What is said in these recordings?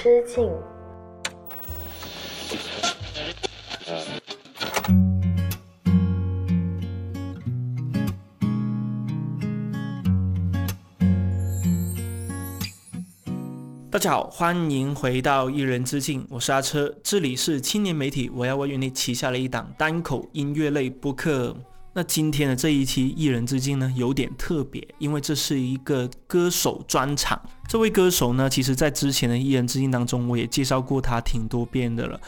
知境。大家好，欢迎回到一人之境，我是阿车，这里是青年媒体，我要为你旗下的一档单口音乐类播客。那今天的这一期一人之境呢，有点特别，因为这是一个歌手专场。这位歌手呢，其实在之前的一人之境当中，我也介绍过他挺多遍的了。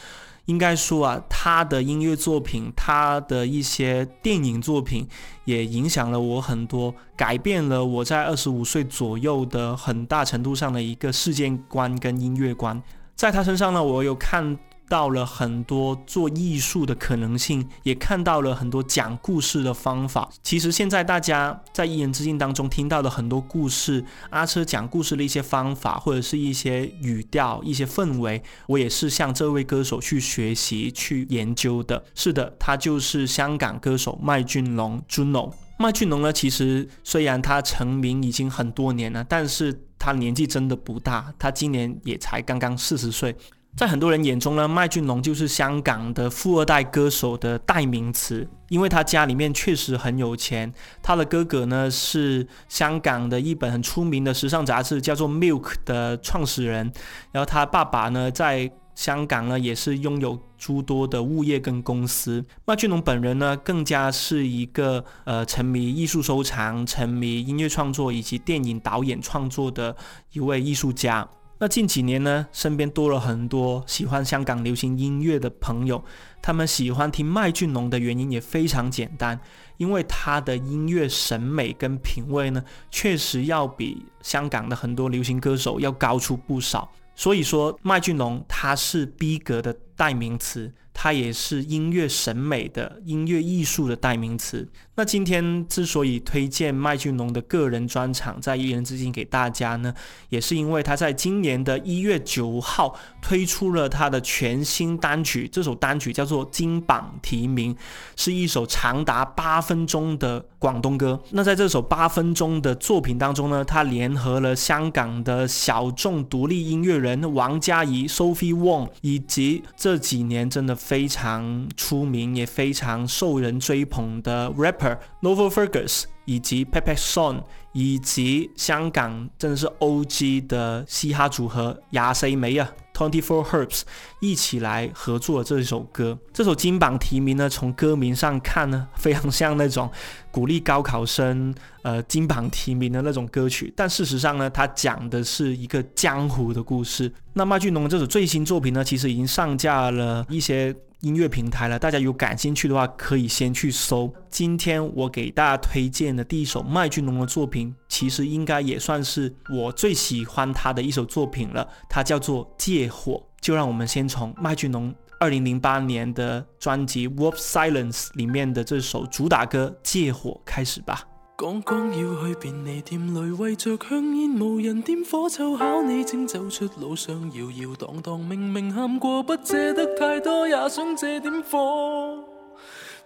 应该说啊，他的音乐作品，他的一些电影作品，也影响了我很多，改变了我在二十五岁左右的很大程度上的一个世界观跟音乐观。在他身上呢，我有看。到了很多做艺术的可能性，也看到了很多讲故事的方法。其实现在大家在一言之境当中听到的很多故事，阿车讲故事的一些方法，或者是一些语调、一些氛围，我也是向这位歌手去学习、去研究的。是的，他就是香港歌手麦浚龙 （Juno）。麦浚龙呢，其实虽然他成名已经很多年了，但是他年纪真的不大，他今年也才刚刚四十岁。在很多人眼中呢，麦浚龙就是香港的富二代歌手的代名词，因为他家里面确实很有钱。他的哥哥呢是香港的一本很出名的时尚杂志叫做《Milk》的创始人，然后他爸爸呢在香港呢也是拥有诸多的物业跟公司。麦浚龙本人呢更加是一个呃沉迷艺术收藏、沉迷音乐创作以及电影导演创作的一位艺术家。那近几年呢，身边多了很多喜欢香港流行音乐的朋友，他们喜欢听麦浚龙的原因也非常简单，因为他的音乐审美跟品味呢，确实要比香港的很多流行歌手要高出不少。所以说，麦浚龙他是逼格的代名词。它也是音乐审美的音乐艺术的代名词。那今天之所以推荐麦浚龙的个人专场在一人之境给大家呢，也是因为他在今年的一月九号推出了他的全新单曲，这首单曲叫做《金榜题名》，是一首长达八分钟的广东歌。那在这首八分钟的作品当中呢，他联合了香港的小众独立音乐人王嘉怡 （Sophie Wong） 以及这这几年真的。非常出名也非常受人追捧的 rapper Novel Fergus，以及 Pepe Son，以及香港真的是 OG 的嘻哈组合亚谁梅啊。Twenty Four Herbs 一起来合作这首歌，这首金榜题名呢，从歌名上看呢，非常像那种鼓励高考生呃金榜题名的那种歌曲。但事实上呢，它讲的是一个江湖的故事。那麦浚龙这首最新作品呢，其实已经上架了一些。音乐平台了，大家有感兴趣的话，可以先去搜。今天我给大家推荐的第一首麦浚龙的作品，其实应该也算是我最喜欢他的一首作品了，它叫做《借火》。就让我们先从麦浚龙二零零八年的专辑《Wolf Silence》里面的这首主打歌《借火》开始吧。刚刚要去便利店里，为着香烟无人点火，凑巧你正走出路上，摇摇荡荡，明明喊过不借得太多，也想借点火。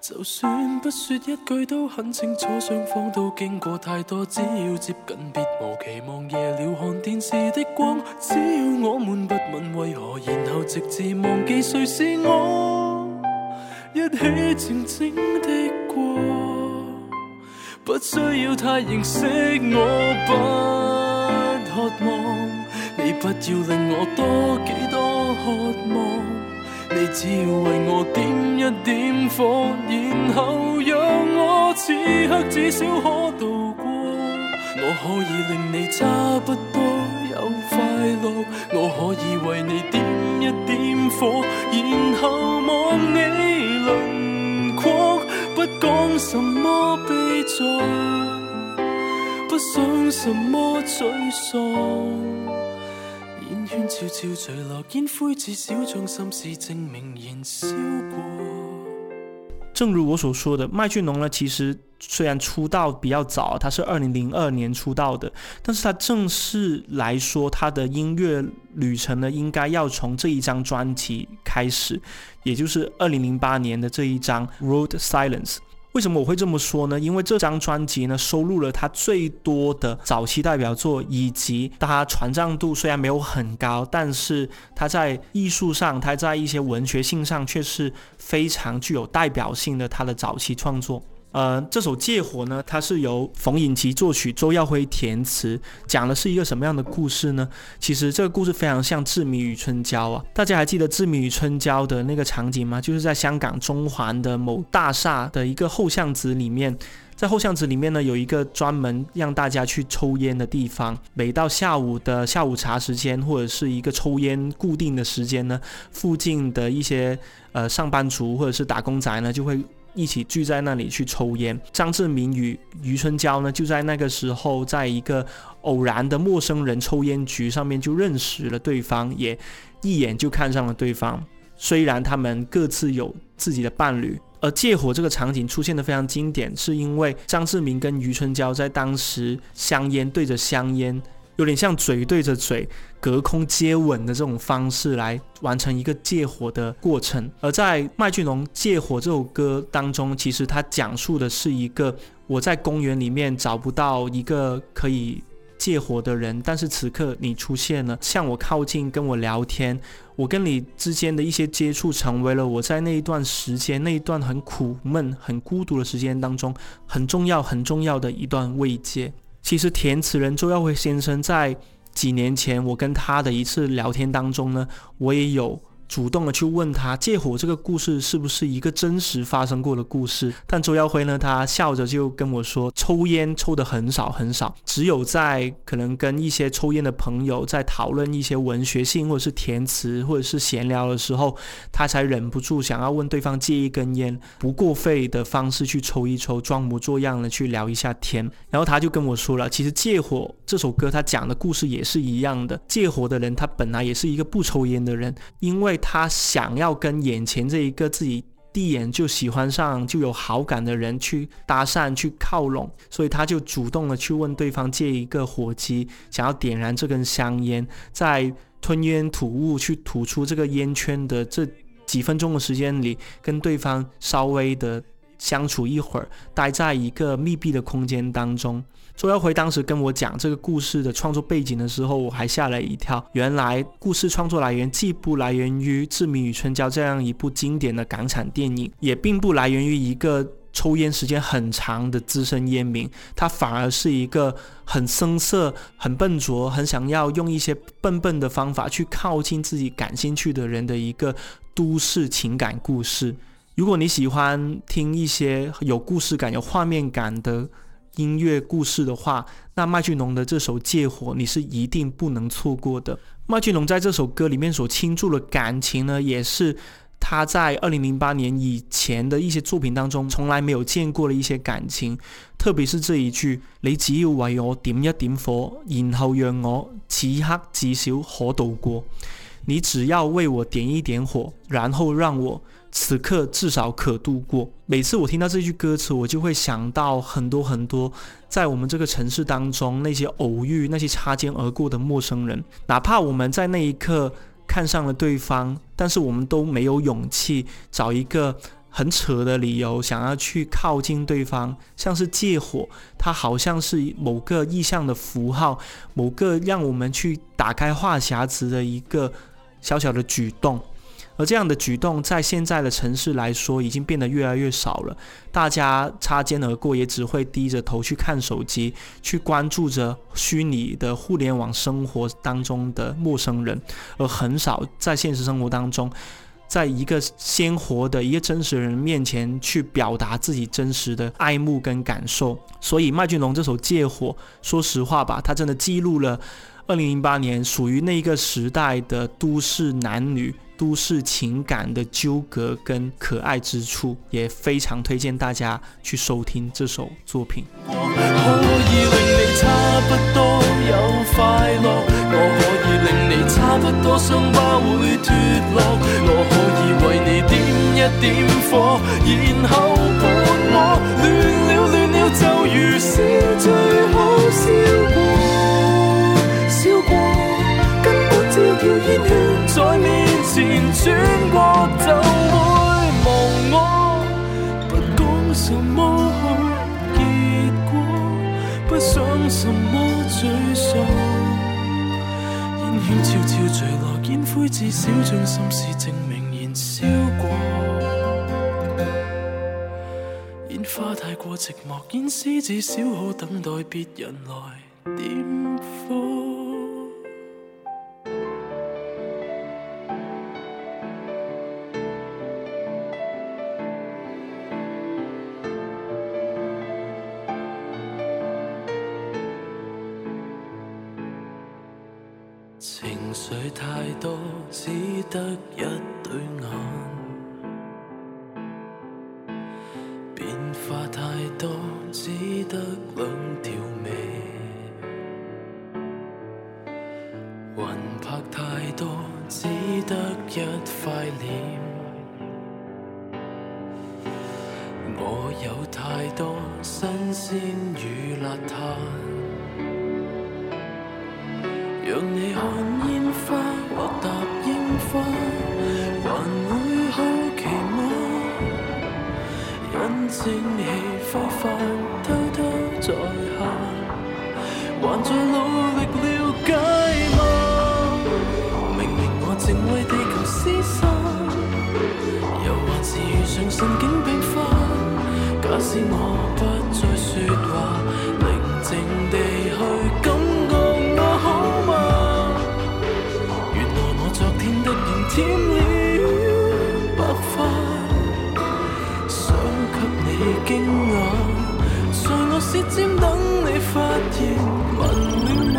就算不说一句都很清楚，双方都经过太多，只要接近，别无期望。夜了看电视的光，只要我们不问为何，然后直至忘记谁是我，一起静静的过。不需要太认识我，不渴望你不要令我多几多渴望，你只要为我点一点火，然后让我此刻至少可度过。我可以令你差不多有快乐，我可以为你点一点火，然后望你轮廓，不讲什么悲壮。不想什么沮丧，烟圈悄悄坠落，烟灰至少将心事证明燃烧过。正如我所说的，麦浚龙呢，其实虽然出道比较早，他是二零零二年出道的，但是他正式来说，他的音乐旅程呢，应该要从这一张专辑开始，也就是二零零八年的这一张《Road Silence》。为什么我会这么说呢？因为这张专辑呢，收录了他最多的早期代表作，以及他传唱度虽然没有很高，但是他在艺术上，他在一些文学性上却是非常具有代表性的。他的早期创作。呃，这首《借火》呢，它是由冯颖琪作曲，周耀辉填词，讲的是一个什么样的故事呢？其实这个故事非常像《志明与春娇》啊，大家还记得《志明与春娇》的那个场景吗？就是在香港中环的某大厦的一个后巷子里面，在后巷子里面呢，有一个专门让大家去抽烟的地方。每到下午的下午茶时间，或者是一个抽烟固定的时间呢，附近的一些呃上班族或者是打工仔呢，就会。一起聚在那里去抽烟。张志明与余春娇呢，就在那个时候，在一个偶然的陌生人抽烟局上面就认识了对方，也一眼就看上了对方。虽然他们各自有自己的伴侣，而借火这个场景出现的非常经典，是因为张志明跟余春娇在当时香烟对着香烟。有点像嘴对着嘴，隔空接吻的这种方式来完成一个借火的过程。而在麦浚龙《借火》这首歌当中，其实它讲述的是一个我在公园里面找不到一个可以借火的人，但是此刻你出现了，向我靠近，跟我聊天，我跟你之间的一些接触，成为了我在那一段时间、那一段很苦闷、很孤独的时间当中很重要、很重要的一段慰藉。其实填词人周耀辉先生在几年前，我跟他的一次聊天当中呢，我也有。主动的去问他借火这个故事是不是一个真实发生过的故事？但周耀辉呢，他笑着就跟我说，抽烟抽的很少很少，只有在可能跟一些抽烟的朋友在讨论一些文学性或者是填词或者是闲聊的时候，他才忍不住想要问对方借一根烟，不过费的方式去抽一抽，装模作样的去聊一下天。然后他就跟我说了，其实借火这首歌他讲的故事也是一样的，借火的人他本来也是一个不抽烟的人，因为。他想要跟眼前这一个自己第一眼就喜欢上、就有好感的人去搭讪、去靠拢，所以他就主动的去问对方借一个火机，想要点燃这根香烟，在吞烟吐雾去吐出这个烟圈的这几分钟的时间里，跟对方稍微的相处一会儿，待在一个密闭的空间当中。周耀辉当时跟我讲这个故事的创作背景的时候，我还吓了一跳。原来故事创作来源既不来源于《志明与春娇》这样一部经典的港产电影，也并不来源于一个抽烟时间很长的资深烟民，他反而是一个很生涩、很笨拙、很想要用一些笨笨的方法去靠近自己感兴趣的人的一个都市情感故事。如果你喜欢听一些有故事感、有画面感的，音乐故事的话，那麦浚龙的这首《借火》你是一定不能错过的。麦浚龙在这首歌里面所倾注的感情呢，也是他在二零零八年以前的一些作品当中从来没有见过的一些感情。特别是这一句：“你只要为我点一点火，然后让我此刻至少可度过。”你只要为我点一点火，然后让我。此刻至少可度过。每次我听到这句歌词，我就会想到很多很多，在我们这个城市当中那些偶遇、那些擦肩而过的陌生人。哪怕我们在那一刻看上了对方，但是我们都没有勇气找一个很扯的理由，想要去靠近对方。像是借火，它好像是某个意象的符号，某个让我们去打开话匣子的一个小小的举动。而这样的举动，在现在的城市来说，已经变得越来越少了。大家擦肩而过，也只会低着头去看手机，去关注着虚拟的互联网生活当中的陌生人，而很少在现实生活当中，在一个鲜活的一个真实人面前去表达自己真实的爱慕跟感受。所以，麦浚龙这首《借火》，说实话吧，他真的记录了二零零八年属于那一个时代的都市男女。都市情感的纠葛跟可爱之处，也非常推荐大家去收听这首作品。我可以令你差不多有快乐，我可以令你差不多伤疤会脱落，我可以为你点一点火，然后伴我乱了乱了，就如是最好笑过，笑过，根本只叫煙圈在面。前转过就会忘我不讲什么好结果不想什么沮丧烟圈悄悄坠落烟灰至少将心事证明燃烧过烟花太过寂寞烟丝至少好等待别人来点。得两条眉；魂魄太多，只得一块脸。我有太多新鲜与邋遢，惊讶，在我舌尖等你发现，问你吗？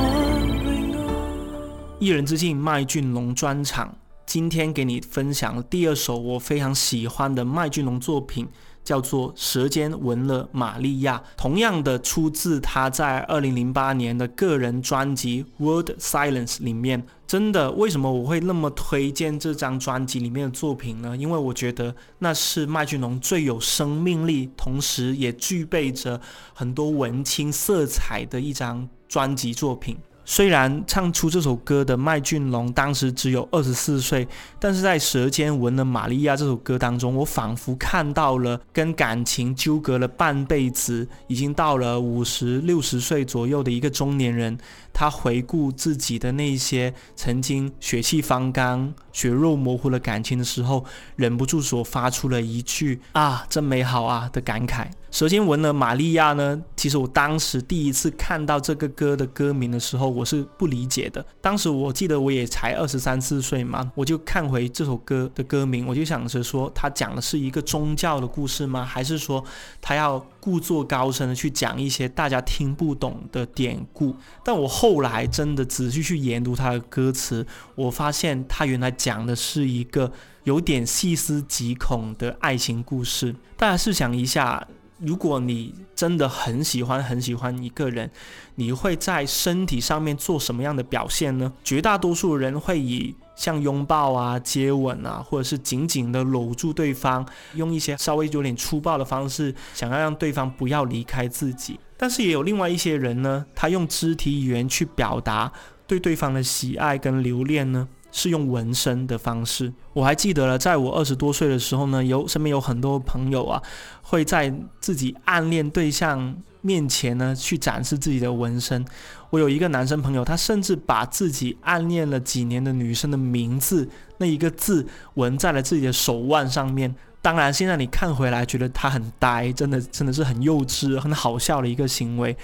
一人之境麦浚龙专场，今天给你分享第二首我非常喜欢的麦浚龙作品。叫做《舌尖闻了玛利亚》，同样的出自他在二零零八年的个人专辑《World Silence》里面。真的，为什么我会那么推荐这张专辑里面的作品呢？因为我觉得那是麦浚龙最有生命力，同时也具备着很多文青色彩的一张专辑作品。虽然唱出这首歌的麦浚龙当时只有二十四岁，但是在《舌尖吻了玛利亚》这首歌当中，我仿佛看到了跟感情纠葛了半辈子，已经到了五十六十岁左右的一个中年人。他回顾自己的那些曾经血气方刚、血肉模糊的感情的时候，忍不住所发出了一句“啊，真美好啊”的感慨。舌尖闻了玛利亚呢？其实我当时第一次看到这个歌的歌名的时候，我是不理解的。当时我记得我也才二十三四岁嘛，我就看回这首歌的歌名，我就想着说，他讲的是一个宗教的故事吗？还是说他要故作高深的去讲一些大家听不懂的典故？但我后。后来真的仔细去研读他的歌词，我发现他原来讲的是一个有点细思极恐的爱情故事。大家试想一下，如果你真的很喜欢很喜欢一个人，你会在身体上面做什么样的表现呢？绝大多数人会以像拥抱啊、接吻啊，或者是紧紧的搂住对方，用一些稍微有点粗暴的方式，想要让对方不要离开自己。但是也有另外一些人呢，他用肢体语言去表达对对方的喜爱跟留恋呢，是用纹身的方式。我还记得了，在我二十多岁的时候呢，有身边有很多朋友啊，会在自己暗恋对象面前呢去展示自己的纹身。我有一个男生朋友，他甚至把自己暗恋了几年的女生的名字那一个字纹在了自己的手腕上面。当然，现在你看回来觉得他很呆，真的真的是很幼稚、很好笑的一个行为。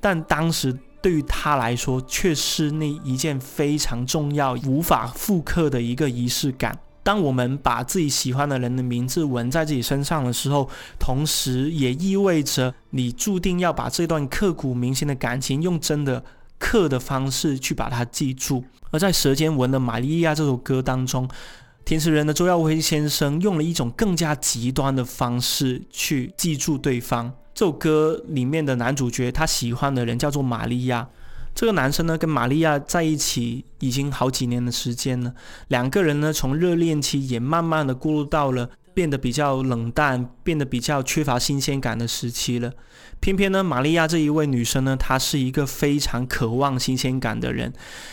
但当时对于他来说，却是那一件非常重要、无法复刻的一个仪式感。当我们把自己喜欢的人的名字纹在自己身上的时候，同时也意味着你注定要把这段刻骨铭心的感情用真的刻的方式去把它记住。而在《舌尖纹的玛利亚》这首歌当中。填词人的周耀辉先生用了一种更加极端的方式去记住对方。这首歌里面的男主角他喜欢的人叫做玛利亚，这个男生呢跟玛利亚在一起已经好几年的时间了，两个人呢从热恋期也慢慢的过渡到了。变得比较冷淡，变得比较缺乏新鲜感的时期了。偏偏呢，玛利亚这一位女生呢，她是一个非常渴望新鲜感的人，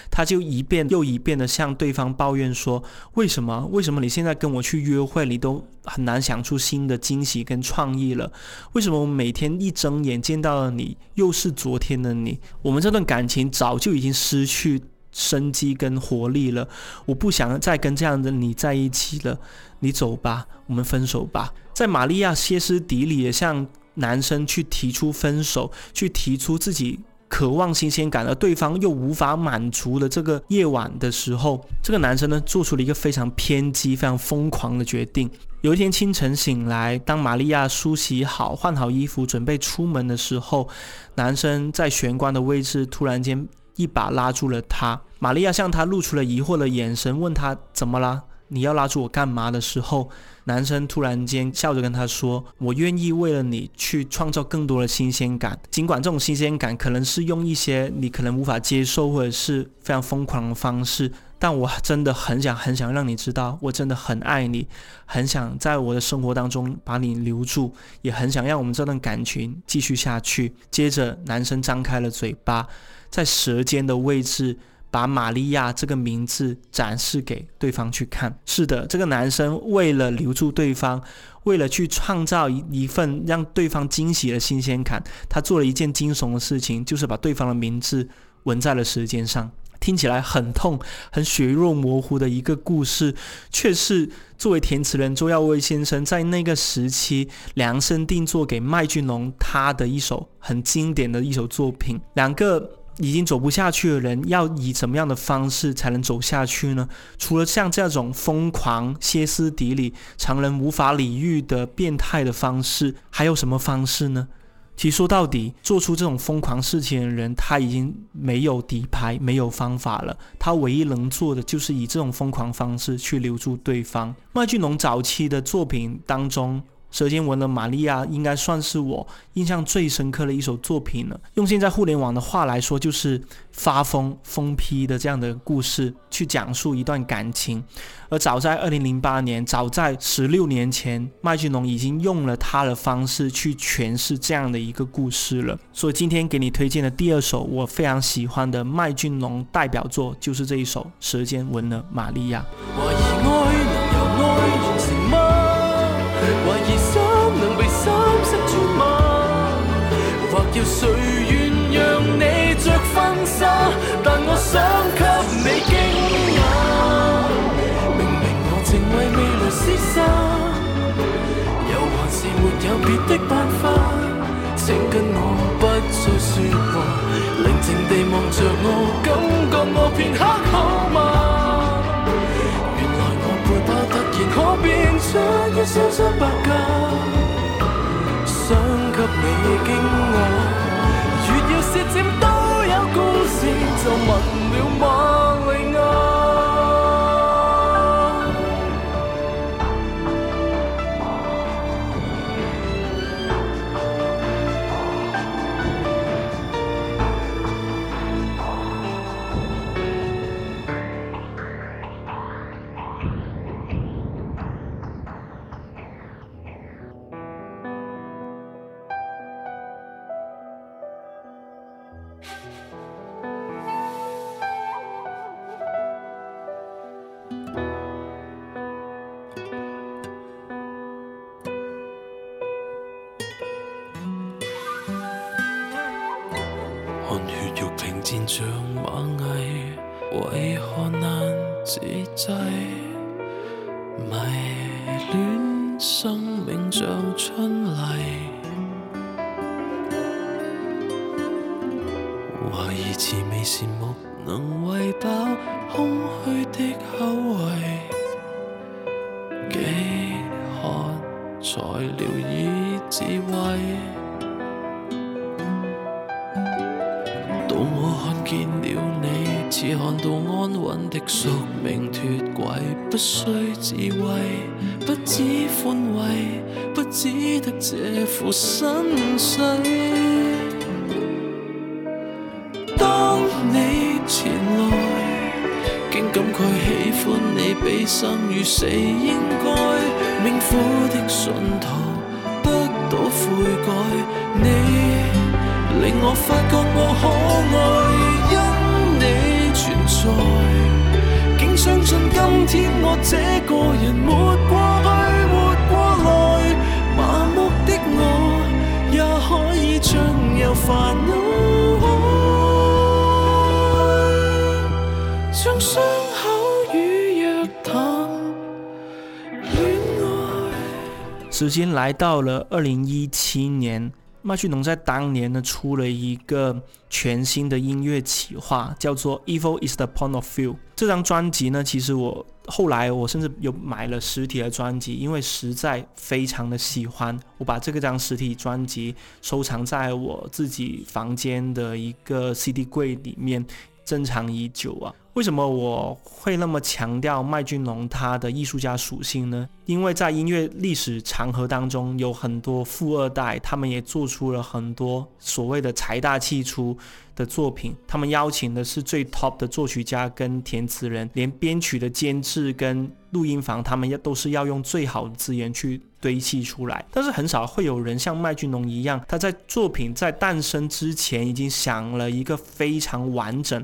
她就一遍又一遍的向对方抱怨说：“为什么？为什么你现在跟我去约会，你都很难想出新的惊喜跟创意了？为什么我每天一睁眼见到了你，又是昨天的你？我们这段感情早就已经失去。”生机跟活力了，我不想再跟这样的你在一起了，你走吧，我们分手吧。在玛利亚歇斯底里的向男生去提出分手，去提出自己渴望新鲜感，而对方又无法满足的这个夜晚的时候，这个男生呢做出了一个非常偏激、非常疯狂的决定。有一天清晨醒来，当玛利亚梳洗好、换好衣服，准备出门的时候，男生在玄关的位置突然间一把拉住了他。玛利亚向他露出了疑惑的眼神，问他怎么了？你要拉住我干嘛的时候，男生突然间笑着跟他说：“我愿意为了你去创造更多的新鲜感，尽管这种新鲜感可能是用一些你可能无法接受或者是非常疯狂的方式。”但我真的很想很想让你知道，我真的很爱你，很想在我的生活当中把你留住，也很想让我们这段感情继续下去。接着，男生张开了嘴巴，在舌尖的位置把玛利亚这个名字展示给对方去看。是的，这个男生为了留住对方，为了去创造一一份让对方惊喜的新鲜感，他做了一件惊悚的事情，就是把对方的名字纹在了舌尖上。听起来很痛、很血肉模糊的一个故事，却是作为填词人周耀威先生在那个时期量身定做给麦浚龙他的一首很经典的一首作品。两个已经走不下去的人，要以怎么样的方式才能走下去呢？除了像这种疯狂、歇斯底里、常人无法理喻的变态的方式，还有什么方式呢？其实说到底，做出这种疯狂事情的人，他已经没有底牌，没有方法了。他唯一能做的，就是以这种疯狂方式去留住对方。麦浚龙早期的作品当中。舌尖纹的玛利亚应该算是我印象最深刻的一首作品了。用现在互联网的话来说，就是发疯、疯批的这样的故事去讲述一段感情。而早在二零零八年，早在十六年前，麦浚龙已经用了他的方式去诠释这样的一个故事了。所以今天给你推荐的第二首我非常喜欢的麦浚龙代表作，就是这一首《舌尖纹的玛利亚》。要谁愿让你着婚纱？但我想给你惊讶。明明我正为未来厮杀，又还是没有别的办法。请跟我不再说话，宁静地望着我，感觉我片刻好吗？原来我背包突然可变出一双双白鸽，想给你惊讶。越要舌尖都有故事，就闻了玛利亚。像蚂蚁，为何难自制？迷恋生命像春泥，怀疑滋味是木能喂饱空虚的口不需智慧，不知宽慰，不只得这副身世。当你前来，竟感慨喜欢你比生与死应该，命苦的信徒得到悔改，你令我发觉我可爱。因你存在，相信今天我这个人，没过去，没过来，麻木的我也可以畅游烦恼海，像伤口与若淡恋爱。时间来到了二零一七年。麦浚龙在当年呢出了一个全新的音乐企划，叫做《Evil Is the Point of View》。这张专辑呢，其实我后来我甚至有买了实体的专辑，因为实在非常的喜欢。我把这个张实体专辑收藏在我自己房间的一个 CD 柜里面，珍藏已久啊。为什么我会那么强调麦浚龙他的艺术家属性呢？因为在音乐历史长河当中，有很多富二代，他们也做出了很多所谓的财大气粗的作品。他们邀请的是最 top 的作曲家跟填词人，连编曲的监制跟录音房，他们也都是要用最好的资源去堆砌出来。但是很少会有人像麦浚龙一样，他在作品在诞生之前已经想了一个非常完整。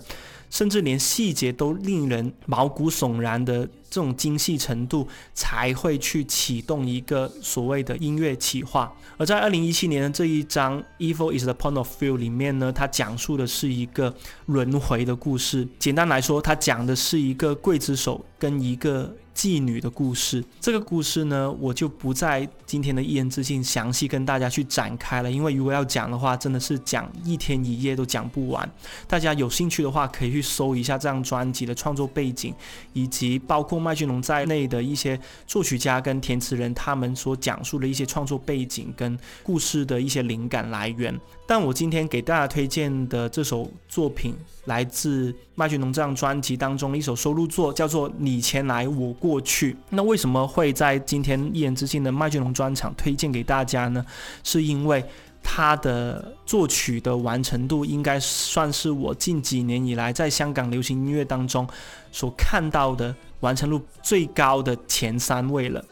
甚至连细节都令人毛骨悚然的这种精细程度，才会去启动一个所谓的音乐企划。而在二零一七年的这一章《Evil Is the Point of View》里面呢，它讲述的是一个轮回的故事。简单来说，它讲的是一个刽子手跟一个。妓女的故事，这个故事呢，我就不在今天的一言之信详细跟大家去展开了，因为如果要讲的话，真的是讲一天一夜都讲不完。大家有兴趣的话，可以去搜一下这张专辑的创作背景，以及包括麦浚龙在内的一些作曲家跟填词人他们所讲述的一些创作背景跟故事的一些灵感来源。但我今天给大家推荐的这首作品，来自麦浚龙这张专辑当中的一首收录作，叫做《你前来我过去》。那为什么会在今天一言之境的麦浚龙专场推荐给大家呢？是因为他的作曲的完成度，应该算是我近几年以来在香港流行音乐当中所看到的完成度最高的前三位了。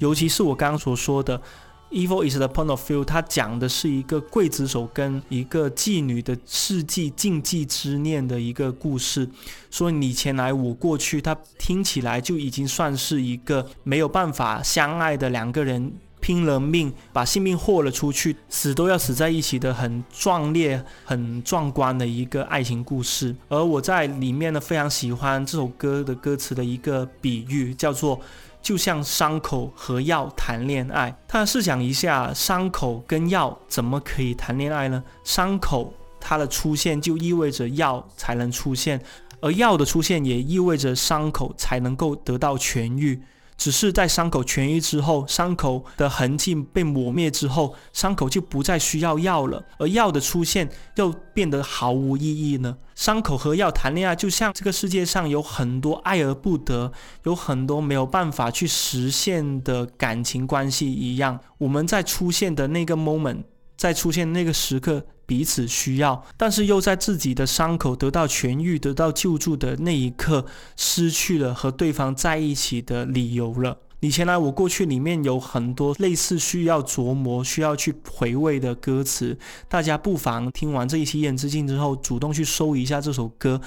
尤其是我刚刚所说的。Evil is the point of view，它讲的是一个刽子手跟一个妓女的世纪禁忌之恋的一个故事。说你前来我过去，它听起来就已经算是一个没有办法相爱的两个人拼了命把性命豁了出去，死都要死在一起的很壮烈、很壮观的一个爱情故事。而我在里面呢，非常喜欢这首歌的歌词的一个比喻，叫做。就像伤口和药谈恋爱，他试想一下，伤口跟药怎么可以谈恋爱呢？伤口它的出现就意味着药才能出现，而药的出现也意味着伤口才能够得到痊愈。只是在伤口痊愈之后，伤口的痕迹被抹灭之后，伤口就不再需要药了，而药的出现又变得毫无意义呢？伤口和药谈恋爱，就像这个世界上有很多爱而不得，有很多没有办法去实现的感情关系一样。我们在出现的那个 moment，在出现那个时刻。彼此需要，但是又在自己的伤口得到痊愈、得到救助的那一刻，失去了和对方在一起的理由了。你前来我过去里面有很多类似需要琢磨、需要去回味的歌词，大家不妨听完这一期《燕之境》之后，主动去搜一下这首歌，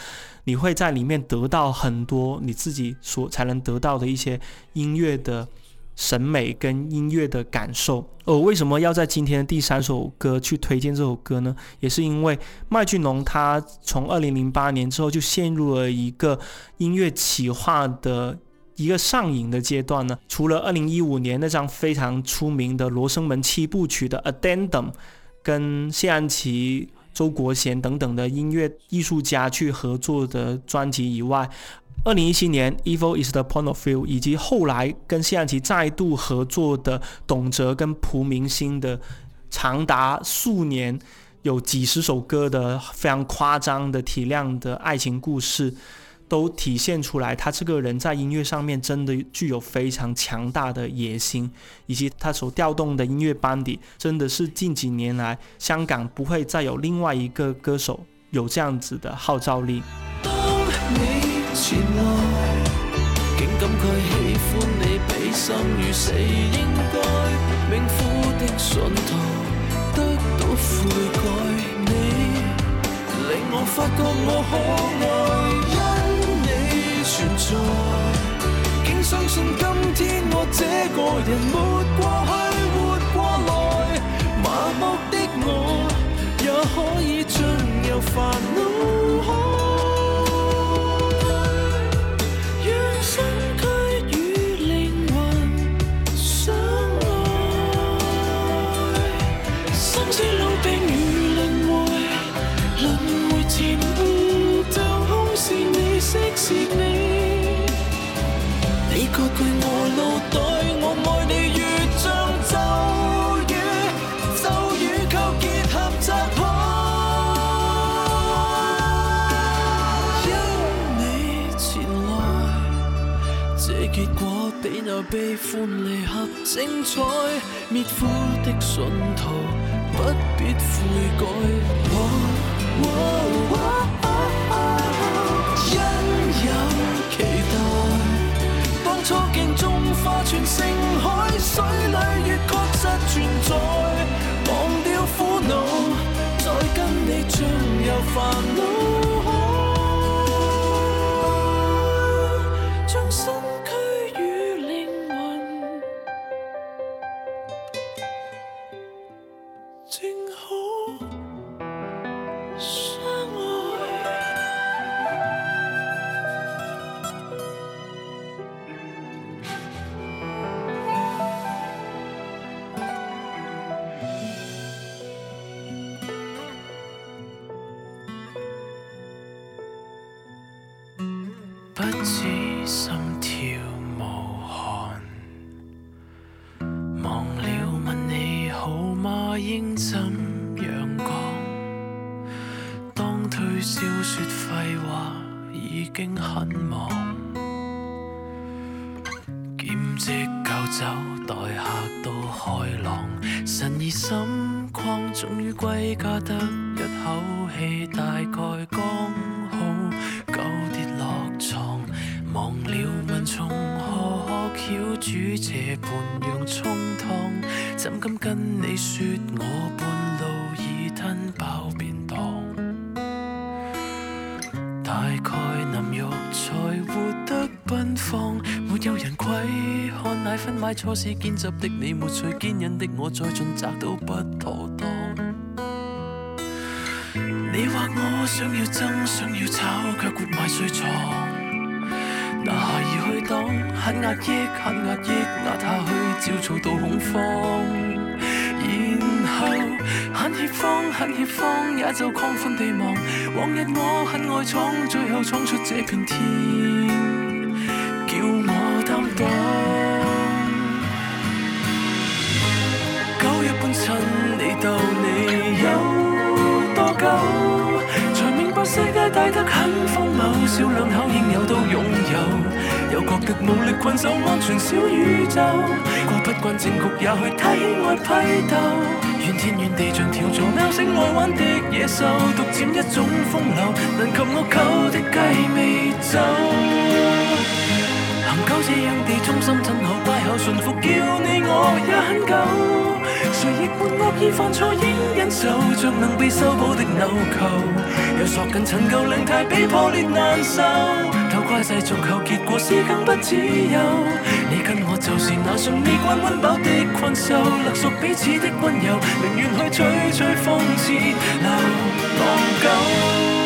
你会在里面得到很多你自己所才能得到的一些音乐的。审美跟音乐的感受，我为什么要在今天的第三首歌去推荐这首歌呢？也是因为麦浚龙他从二零零八年之后就陷入了一个音乐企划的一个上瘾的阶段呢。除了二零一五年那张非常出名的《罗生门七部曲》的 Addendum，跟谢安琪、周国贤等等的音乐艺术家去合作的专辑以外。二零一七年，《Evil Is the Point of View》以及后来跟谢安琪再度合作的董哲跟蒲明星的长达数年、有几十首歌的非常夸张的体量的爱情故事，都体现出来他这个人在音乐上面真的具有非常强大的野心，以及他所调动的音乐班底，真的是近几年来香港不会再有另外一个歌手有这样子的号召力。前来，竟感慨喜欢你比生与死应该。命苦的信徒得到悔改，你令我发觉我可爱，因你存在，竟相信今天我这个人没过去活过来。麻木的我也可以进入烦恼。悲欢离合精彩，灭苦的信徒不必悔改。因有期待，当初镜中花串盛海，水里月光大概刚好够跌落床。忘了问从何学曉煮這盤洋葱湯，怎敢跟你说我半路已吞飽便當？大概淋浴才活得奔放，沒有人窥看奶粉買錯是堅汁的你，沒誰堅忍的我再尽责都不妥當。你話我想要争，想要炒，卻活埋睡床。拿下而去挡，很壓抑，很壓抑，压下去，焦躁到恐慌。然後很怯慌，很怯慌，也就亢奮地望。往日我很愛闖，最後闖出這片天，叫我擔當。九月半趁你鬥你有？世界大得很荒謬，小兩口應有都擁有，又覺得無力困守安全小宇宙。過不慣正局，也去睇外批鬥，怨天怨地像條做喵星愛玩的野獸，獨佔一種風流，能及我扣的雞尾酒。行久這樣地忠心真好，乖口順服，叫你我也很久。誰亦沒惡意犯錯，應忍受，像能被修補的纽扣，又索緊陳舊領呔，比破裂難受。偷怪世俗後結果是更不自由。你跟我就是那順利慣溫飽的困獸，勒索彼此的溫柔，寧願去吹吹風，似流浪狗。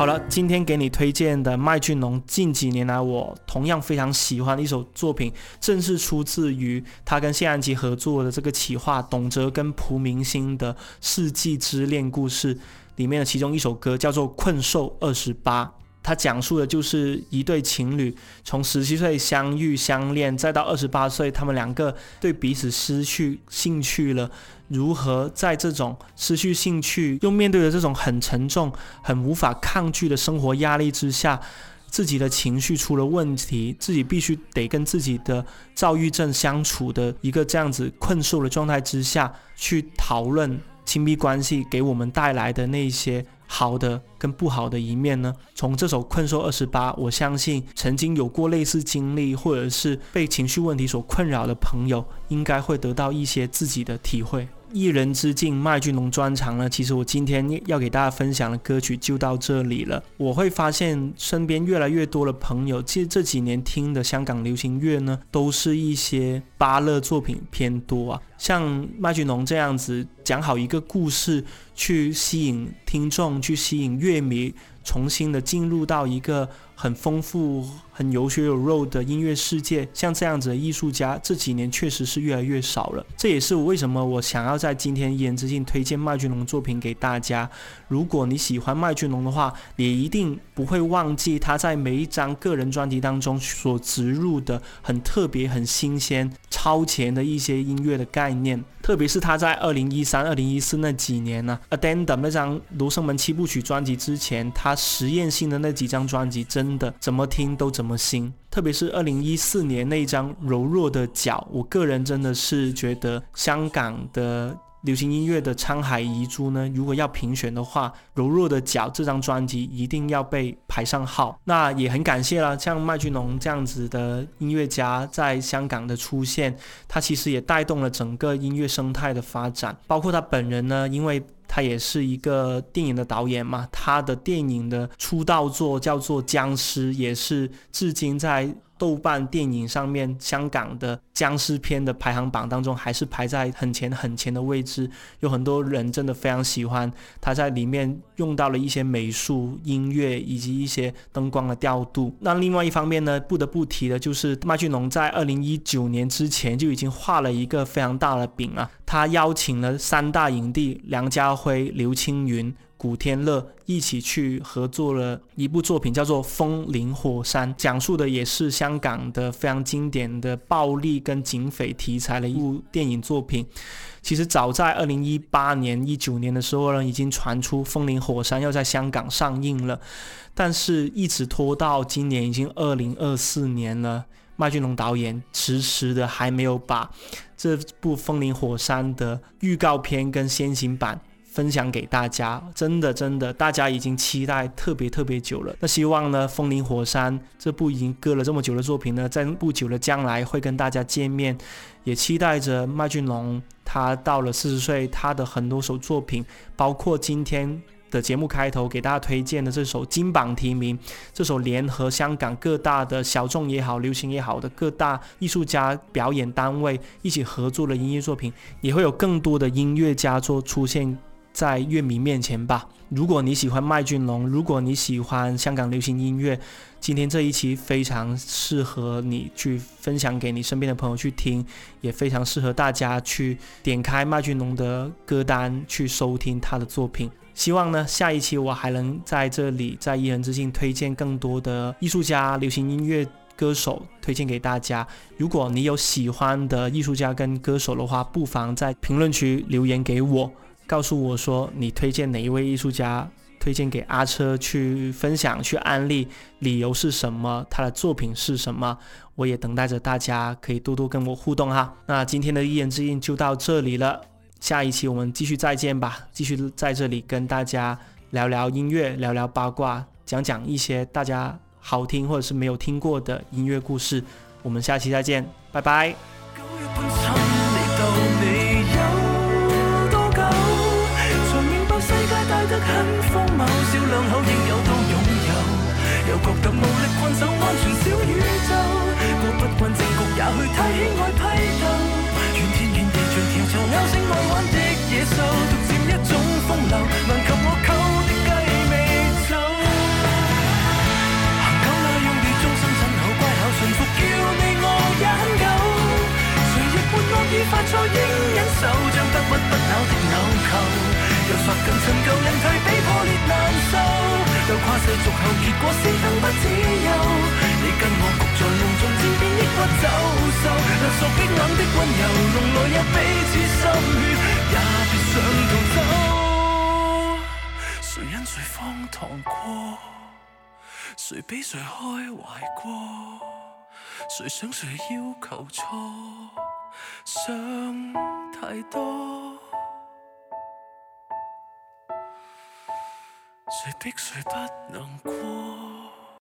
好了，今天给你推荐的麦浚龙，近几年来我同样非常喜欢的一首作品，正是出自于他跟谢安琪合作的这个企划，董哲跟蒲明星的《世纪之恋故事》里面的其中一首歌叫做《困兽二十八》。它讲述的就是一对情侣从十七岁相遇相恋，再到二十八岁，他们两个对彼此失去兴趣了。如何在这种失去兴趣，又面对着这种很沉重、很无法抗拒的生活压力之下，自己的情绪出了问题，自己必须得跟自己的躁郁症相处的一个这样子困兽的状态之下，去讨论亲密关系给我们带来的那些好的跟不好的一面呢？从这首《困兽二十八》，我相信曾经有过类似经历，或者是被情绪问题所困扰的朋友，应该会得到一些自己的体会。一人之境麦浚龙专场呢，其实我今天要给大家分享的歌曲就到这里了。我会发现身边越来越多的朋友，其实这几年听的香港流行乐呢，都是一些芭乐作品偏多啊。像麦浚龙这样子讲好一个故事，去吸引听众，去吸引乐迷，重新的进入到一个很丰富、很有血有肉的音乐世界。像这样子的艺术家，这几年确实是越来越少了。这也是为什么我想要在今天一言之境推荐麦浚龙作品给大家。如果你喜欢麦浚龙的话，你一定不会忘记他在每一张个人专辑当中所植入的很特别、很新鲜、超前的一些音乐的概念。特别是他在二零一三、二零一四那几年呢、，Addendum 那张《罗生门七部曲》专辑之前，他实验性的那几张专辑，真的怎么听都怎么新。特别是二零一四年那一张《柔弱的脚》，我个人真的是觉得香港的。流行音乐的沧海遗珠呢？如果要评选的话，《柔弱的脚》这张专辑一定要被排上号。那也很感谢了，像麦浚龙这样子的音乐家在香港的出现，他其实也带动了整个音乐生态的发展。包括他本人呢，因为他也是一个电影的导演嘛，他的电影的出道作叫做《僵尸》，也是至今在。豆瓣电影上面，香港的僵尸片的排行榜当中，还是排在很前很前的位置。有很多人真的非常喜欢他在里面用到了一些美术、音乐以及一些灯光的调度。那另外一方面呢，不得不提的就是麦浚龙在二零一九年之前就已经画了一个非常大的饼啊，他邀请了三大影帝梁家辉、刘青云。古天乐一起去合作了一部作品，叫做《风林火山》，讲述的也是香港的非常经典的暴力跟警匪题材的一部电影作品。其实早在二零一八年、一九年的时候呢，已经传出《风林火山》要在香港上映了，但是一直拖到今年已经二零二四年了，麦浚龙导演迟迟的还没有把这部《风林火山》的预告片跟先行版。分享给大家，真的真的，大家已经期待特别特别久了。那希望呢，《风林火山》这部已经搁了这么久的作品呢，在不久的将来会跟大家见面。也期待着麦浚龙，他到了四十岁，他的很多首作品，包括今天的节目开头给大家推荐的这首金榜题名，这首联合香港各大的小众也好、流行也好的各大艺术家表演单位一起合作的音乐作品，也会有更多的音乐佳作出现。在乐迷面前吧。如果你喜欢麦浚龙，如果你喜欢香港流行音乐，今天这一期非常适合你去分享给你身边的朋友去听，也非常适合大家去点开麦浚龙的歌单去收听他的作品。希望呢，下一期我还能在这里在一人之境推荐更多的艺术家、流行音乐歌手推荐给大家。如果你有喜欢的艺术家跟歌手的话，不妨在评论区留言给我。告诉我说你推荐哪一位艺术家，推荐给阿车去分享、去安利，理由是什么？他的作品是什么？我也等待着大家可以多多跟我互动哈。那今天的一言之印就到这里了，下一期我们继续再见吧，继续在这里跟大家聊聊音乐，聊聊八卦，讲讲一些大家好听或者是没有听过的音乐故事。我们下期再见，拜拜。两口应有都拥有，又觉得无力困守安全小宇宙。过不惯正局，也许太喜爱批斗。怨天怨地像条囚，咬性爱玩的野兽，独占一种风流，能及我扣的鸡尾酒。行狗那样地忠心亲口乖巧驯服，叫你我也很狗。谁亦没恶意犯错应忍受，像不屈不挠的纽扣。近陈旧人退比破裂难受，又跨世俗后结果是更不自由。你跟我局在梦中渐变抑郁走兽，勒索冰冷的温柔，弄来也彼此心血，也别想逃走。谁因谁荒唐过？谁比谁开怀过？谁想谁要求错？想太多。谁逼谁不能过？